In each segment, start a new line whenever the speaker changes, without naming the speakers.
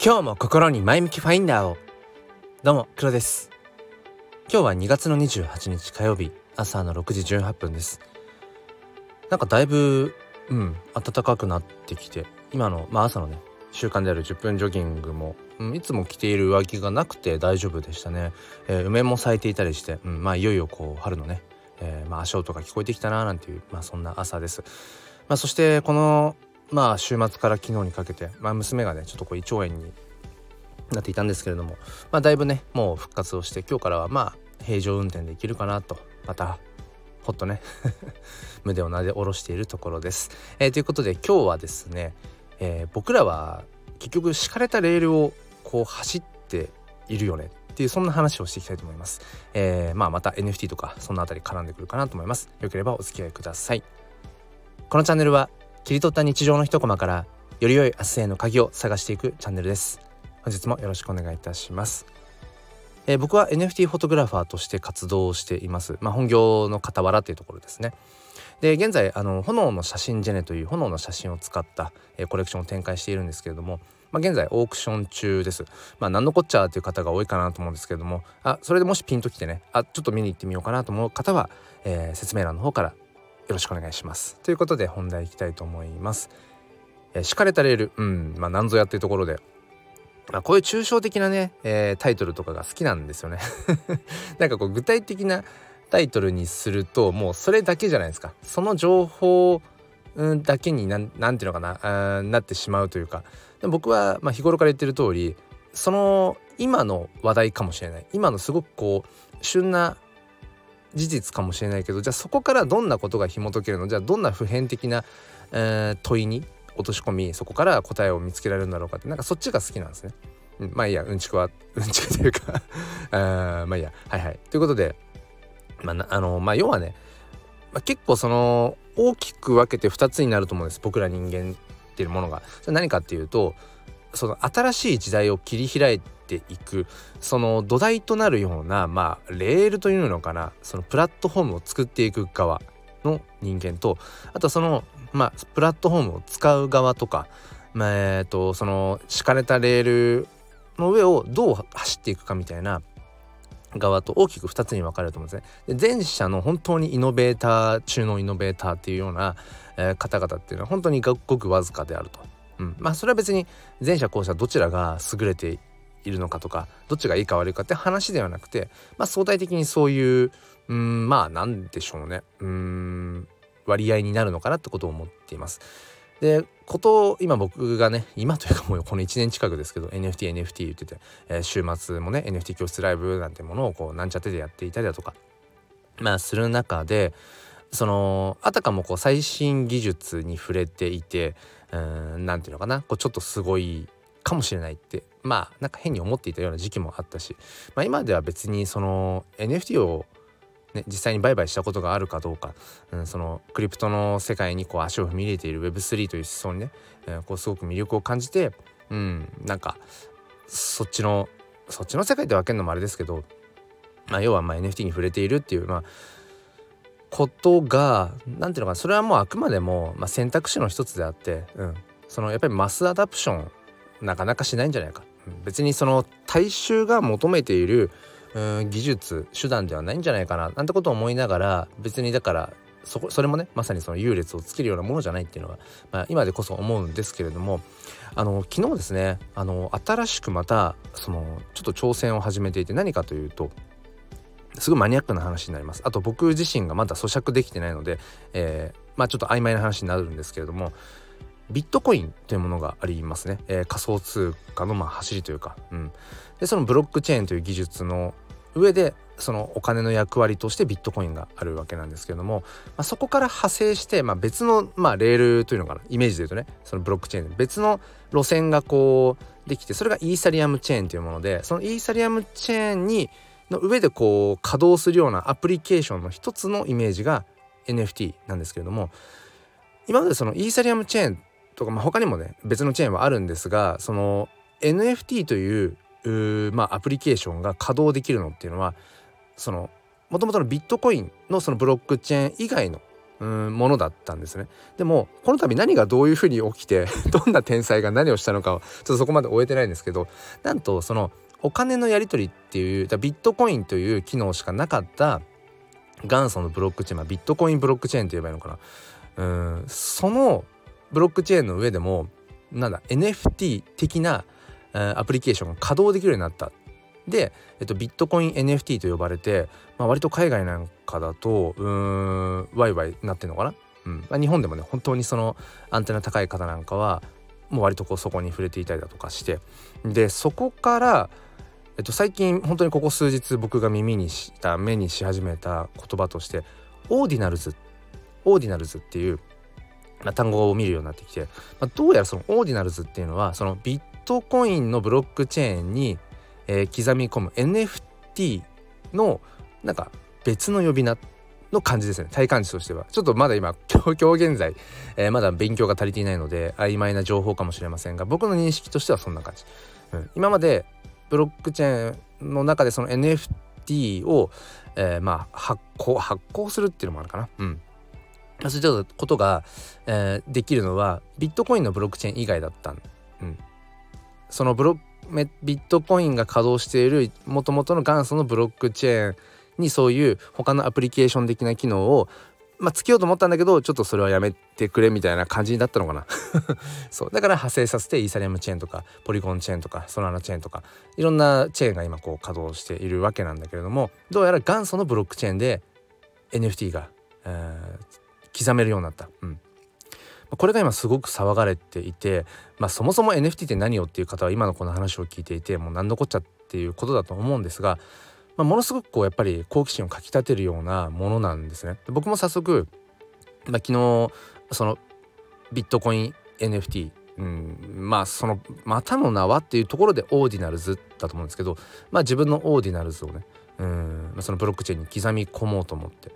今日も心に前向きファインダーを。どうも黒です。今日は2月の28日火曜日朝の6時18分です。なんかだいぶうん暖かくなってきて今のまあ朝のね習慣である10分ジョギングも、うん、いつも着ている上着がなくて大丈夫でしたね、えー、梅も咲いていたりして、うん、まあいよいよこう春のね、えー、まあ足音が聞こえてきたななんていうまあそんな朝です。まあそしてこのまあ週末から昨日にかけて、まあ、娘がねちょっとこう胃腸炎になっていたんですけれども、まあ、だいぶねもう復活をして今日からはまあ平常運転できるかなとまたほっとね 胸をなで下ろしているところです。えー、ということで今日はですね、えー、僕らは結局敷かれたレールをこう走っているよねっていうそんな話をしていきたいと思います。えー、まあまた NFT とかそのあたり絡んでくるかなと思います。よければお付き合いください。このチャンネルは切り取った日常の一コマからより良い明日への鍵を探していくチャンネルです。本日もよろしくお願いいたします。えー、僕は NFT フォトグラファーとして活動しています。まあ、本業の傍らっていうところですね。で現在あの炎の写真ジェネという炎の写真を使った、えー、コレクションを展開しているんですけれどもまあ、現在オークション中です。まあ、何のこっちゃっていう方が多いかなと思うんですけれども、あ、それでもしピンときてね、あ、ちょっと見に行ってみようかなと思う方は、えー、説明欄の方からろしくお願いします。ということで本題いきたいと思います。えー、敷かれたレール、うん、まあ何ぞやっていうところで、まあ、こういう抽象的なね、えー、タイトルとかが好きなんですよね。なんかこう具体的なタイトルにするともうそれだけじゃないですか。その情報だけになんていうのかななってしまうというかで僕はまあ日頃から言ってる通りその今の話題かもしれない今のすごくこう旬な事実かもしれないけどじゃあそこからどんなことが紐解けるの？じゃあどんな普遍的な、えー、問いに落とし込みそこから答えを見つけられるんだろうかってなんかそっちが好きなんですね。まあいいやうんちくは うんちくというか あまあいいやはいはい。ということで、まあ、あのまあ要はね、まあ、結構その大きく分けて2つになると思うんです僕ら人間っていうものが。それ何かっていうとその新しい時代を切り開いてていくその土台となるようなまあレールというのかなそのプラットフォームを作っていく側の人間とあとそのまあプラットフォームを使う側とか、まあ、えー、とその敷かれたレールの上をどう走っていくかみたいな側と大きく2つに分かれると思うんですね。で前者の本当にイノベーター中のイノベーターっていうような、えー、方々っていうのは本当にごくわずかであると。うん、まあそれは別に前者後者どちらが優れているのかとかどっちがいいか悪いかって話ではなくて、まあ、相対的にそういううんまあなんでしょうねうん割合になるのかなってことを思っています。でこと今僕がね今というかもうこの1年近くですけど NFTNFT NFT 言ってて、えー、週末もね NFT 教室ライブなんてものをこうなんちゃってでやっていたりだとかまあする中でそのあたかもこう最新技術に触れていてうんなんていうのかなこうちょっとすごいかもしれないってまあなんか変に思っていたような時期もあったし、まあ、今では別にその NFT をね、実際に売買したことがあるかどうか、うん、そのクリプトの世界にこう足を踏み入れている Web3 という思想にね、えー、こうすごく魅力を感じて、うん、なんかそっちのそっちの世界で分けるのもあれですけど、まあ、要はまあ NFT に触れているっていう、まあ、ことが何ていうのかなそれはもうあくまでも、まあ、選択肢の一つであって、うん、そのやっぱりマスアダプションなかなかしないんじゃないか、別にその大衆が求めている、技術手段ではないんじゃないかな。なんてことを思いながら別にだからそこそれもねまさにその優劣をつけるようなものじゃないっていうのは、まあ、今でこそ思うんですけれどもあの昨日ですねあの新しくまたそのちょっと挑戦を始めていて何かというとすごいマニアックな話になります。あと僕自身がまだ咀嚼できてないので、えー、まあちょっと曖昧な話になるんですけれどもビットコインというものがありますね、えー、仮想通貨のまあ走りというか、うん、でそのブロックチェーンという技術の上でそのお金の役割としてビットコインがあるわけなんですけれども、まあ、そこから派生して、まあ、別の、まあ、レールというのかな。イメージで言うとね。そのブロックチェーン別の路線がこうできてそれがイーサリアムチェーンというものでそのイーサリアムチェーンにの上でこう稼働するようなアプリケーションの一つのイメージが NFT なんですけれども今までそのイーサリアムチェーンとか、まあ、他にもね別のチェーンはあるんですがその NFT というまあ、アプリケーションが稼働できるのっていうのはそのもともとのビットコインのそのブロックチェーン以外のうんものだったんですね。でもこの度何がどういうふうに起きて どんな天才が何をしたのかはちょっとそこまで終えてないんですけどなんとそのお金のやり取りっていうビットコインという機能しかなかった元祖のブロックチェーン、まあ、ビットコインブロックチェーンって言えばいいのかな。うんそのブロックチェーンの上でもなんだ NFT 的なアプリケーションが稼働できるようになった。で、えっと、ビットコイン NFT と呼ばれて、まあ、割と海外なんかだとうんワイワイなってんのかな、うん。まあ、日本でもね本当にそのアンテナ高い方なんかはもう割とこうそこに触れていたりだとかして。でそこからえっと、最近本当にここ数日僕が耳にした目にし始めた言葉としてオーディナルズ。オーディナルズっていう、まあ、単語を見るようになってきて、まあ、どうやらそのオーディナルズっていうのはそのビットコインのブロックチェーンに、えー、刻み込む NFT のなんか別の呼び名の感じですね体感値としてはちょっとまだ今 今日現在、えー、まだ勉強が足りていないので曖昧な情報かもしれませんが僕の認識としてはそんな感じ、うん、今までブロックチェーンの中でその NFT を、えー、まあ発行発行するっていうのもあるかな。うん。そういったことが、えー、できるのはビットコインのブロックチェーン以外だったうん。そのブロビットコインが稼働しているもともとの元祖のブロックチェーンにそういう他のアプリケーション的な機能をまあ、つけようと思ったんだけどちょっとそれはやめてくれみたいな感じだったのかなそうだから派生させてイーサリアムチェーンとかポリゴンチェーンとかソラナチェーンとかいろんなチェーンが今こう稼働しているわけなんだけれどもどうやら元祖のブロックチェーンで NFT が、えー、刻めるようになった。うんこれが今すごく騒がれていて、まあ、そもそも NFT って何よっていう方は今のこの話を聞いていてもう何のこっちゃっていうことだと思うんですがまあ、ものすごくこうやっぱり好奇心をかきたてるようなものなんですね。僕も早速、まあ、昨日そのビットコイン NFT うん、まあそのまたの名はっていうところで Ordinals だと思うんですけどまあ自分の Ordinals をねうんそのブロックチェーンに刻み込もうと思って、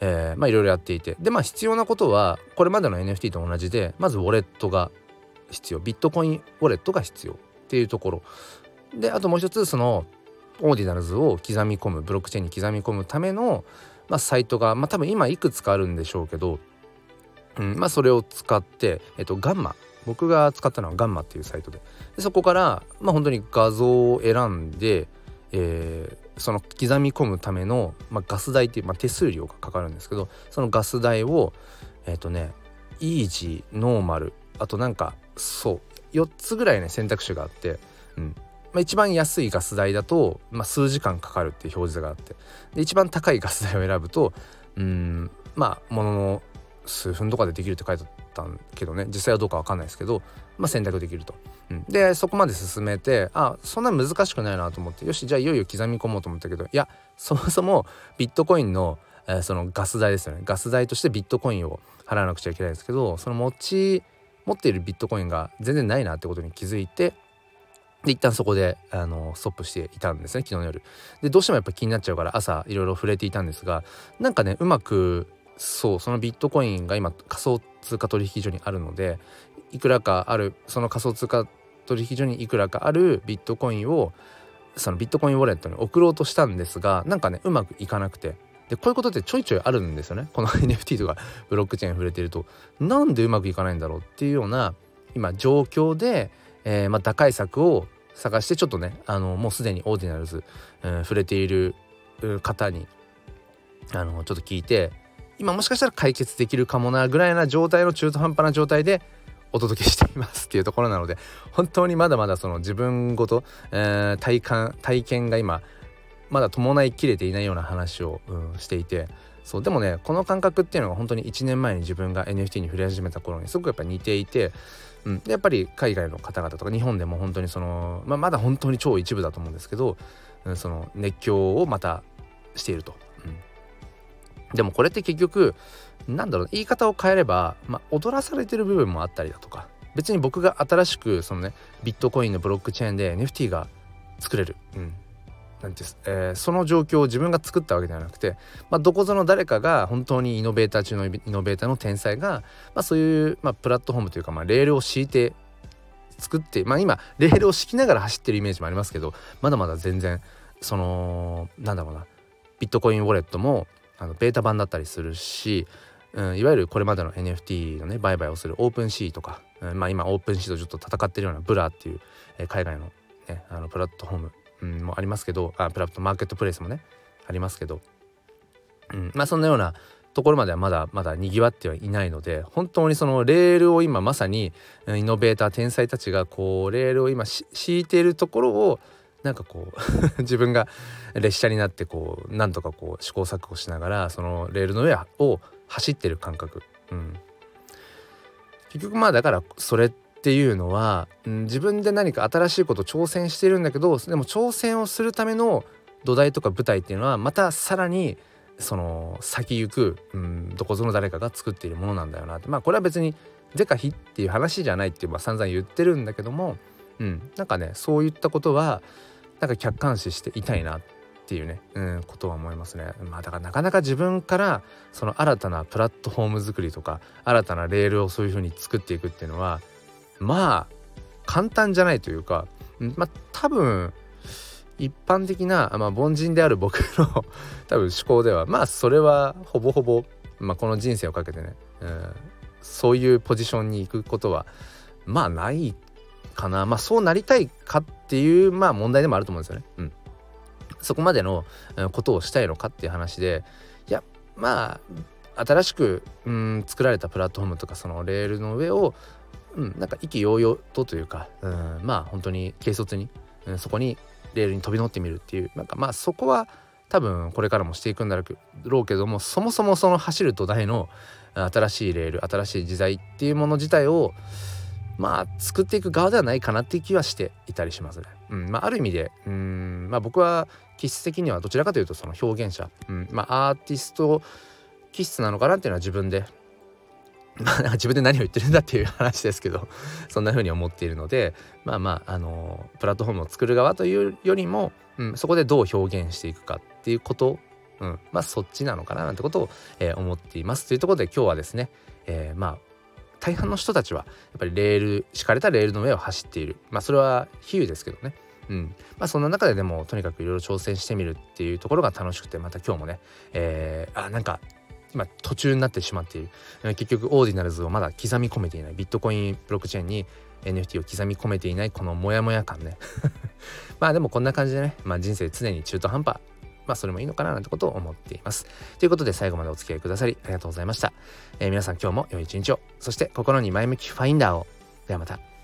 えー、まあいろいろやっていて。でまあ必要なことはこれまでの NFT と同じでまずウォレットが必要。ビットコインウォレットが必要っていうところ。であともう一つそのオーディナルズを刻み込むブロックチェーンに刻み込むための、まあ、サイトが、まあ、多分今いくつかあるんでしょうけど、うんまあ、それを使って、えっと、ガンマ。僕が使ったのはガンマっていうサイトで。でそこから、まあ、本当に画像を選んで、えー、その刻み込むための、まあ、ガス代っていう、まあ、手数料がかかるんですけどそのガス代をえっ、ー、とねイージーノーマルあとなんかそう4つぐらいね選択肢があって、うん、まあ、一番安いガス代だと、まあ、数時間かかるっていう表示があってで一番高いガス代を選ぶとうんまあものの数分とかでできるって書いてあったんけどね。実際はどうか分かんないですけど、まあ、選択できると。うん、でそこまで進めてあそんな難しくないなと思って。よしじゃあいよいよ刻み込もうと思ったけどいやそもそもビットコインの、えー、そのガス代ですよね。ガス代としてビットコインを払わなくちゃいけないんですけどその持ち持っているビットコインが全然ないなってことに気づいてで一旦そこであのストップしていたんですね昨日の夜。でどうしてもやっぱ気になっちゃうから朝いろいろ触れていたんですがなんかねうまくそうそのビットコインが今仮想通貨取引所にあるのでいくらかあるその仮想通貨取引所にいくらかあるビットコインをそのビットコインウォレットに送ろうとしたんですがなんかねうまくいかなくて。でこういうことってちょいちょいあるんですよね。この NFT とかブロックチェーン触れてると。なんでうまくいかないんだろうっていうような今状況で、えー、まあ打開策を探してちょっとねあのもうすでにオーディナルズ、うん、触れている方にあのちょっと聞いて今もしかしたら解決できるかもなぐらいな状態の中途半端な状態でお届けしていますっていうところなので本当にまだまだその自分ごと、えー、体感体験が今まだ伴いきれていないような話を、うん、していてそうでもねこの感覚っていうのが本当に1年前に自分が NFT に触れ始めた頃にすごくやっぱ似ていてうん、やっぱり海外の方々とか日本でも本当にその、まあ、まだ本当に超一部だと思うんですけど、うん、その熱狂をまたしていると。でもこれって結局なんだろう言い方を変えれば、まあ、踊らされてる部分もあったりだとか別に僕が新しくそのねビットコインのブロックチェーンで NFT が作れる、うん、なんてえー、その状況を自分が作ったわけではなくて、まあ、どこぞの誰かが本当にイノベーター中のイノベーターの天才が、まあ、そういう、まあ、プラットフォームというか、まあ、レールを敷いて作ってまあ今レールを敷きながら走ってるイメージもありますけどまだまだ全然そのなんだろうなビットコインウォレットもあのベータ版だったりするしうん、いわゆるこれまでの NFT のね売買をする OpenSea とか、うん、まあ今 OpenSea とちょっと戦ってるような Blur っていう、えー、海外の,、ね、あのプラットフォーム、うん、もありますけどあプラットマーケットプレイスもねありますけど、うん、まあそんなようなところまではまだまだにぎわってはいないので本当にそのレールを今まさにイノベーター天才たちがこうレールを今敷いているところをなんかこう 自分が列車になってこうなんとかこう試行錯誤しながらそのレールの上を走ってる感覚、うん、結局まあだからそれっていうのは、うん、自分で何か新しいこと挑戦してるんだけどでも挑戦をするための土台とか舞台っていうのはまたさらにその先行く、うん、どこぞの誰かが作っているものなんだよなって。まあこれは別に是か非っていう話じゃないっていう、まあ、散々言ってるんだけども、うん、なんかねそういったことはなんか客観視していたいなっていうね、うん、ことは思いますね。まあだからなかなか自分からその新たなプラットフォーム作りとか新たなレールをそういうふうに作っていくっていうのはまあ簡単じゃないというか、まあ多分一般的な、まあ、凡人である僕の 多分思考ではまあそれはほぼほぼ、まあ、この人生をかけてね、うん、そういうポジションに行くことはまあないかなまあそうなりたいかっていうまあ問題でもあると思うんですよね。うん、そこまでのことをしたいのかっていう話でいやまあ新しく、うん、作られたプラットフォームとかそのレールの上を、うん、なんか意気揚々とというか、うん、まあ本当に軽率に、うん、そこにレールに飛び乗ってみるっていうなんかまあそこは多分これからもしていくんだろうけどもそもそもその走る土台の新しいレール新しい時代っていうもの自体をまあ作っていく側ではないかなっていう気はしていたりしますね。うんまあ、ある意味でうんまあ僕は気質的にはどちらかというとその表現者、うんまあ、アーティスト気質なのかなっていうのは自分で。まあ自分で何を言ってるんだっていう話ですけど そんな風に思っているのでまあまああのプラットフォームを作る側というよりも、うん、そこでどう表現していくかっていうこと、うん、まあそっちなのかななんてことを、えー、思っています。というところで今日はですね、えー、まあ大半の人たちはやっぱりレール敷かれたレールの上を走っている。まあそれは比喩ですけどね。うん。まあ、そんな中ででもとにかくいろいろ挑戦してみるっていうところが楽しくてまた今日もね、えー、あなんか今途中になってしまっている。結局オーディナルズをまだ刻み込めていない。ビットコインブロックチェーンに NFT を刻み込めていないこのモヤモヤ感ね。まあでもこんな感じでね、まあ、人生常に中途半端。まあそれもいいのかななんてことを思っています。ということで最後までお付き合いくださりありがとうございました。えー、皆さん今日も良い一日を、そして心に前向きファインダーを。ではまた。